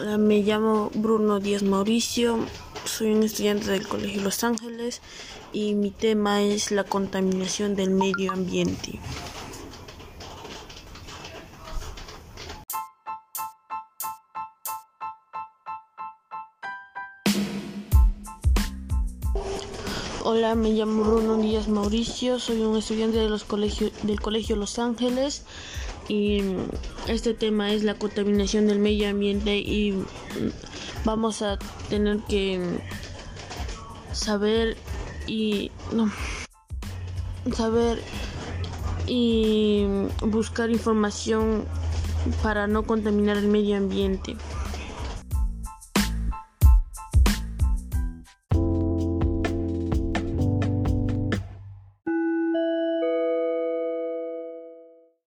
Hola, me llamo Bruno Díaz Mauricio, soy un estudiante del Colegio Los Ángeles y mi tema es la contaminación del medio ambiente. Hola, me llamo Bruno Díaz Mauricio, soy un estudiante de los colegios, del Colegio Los Ángeles y este tema es la contaminación del medio ambiente y vamos a tener que saber y no, saber y buscar información para no contaminar el medio ambiente.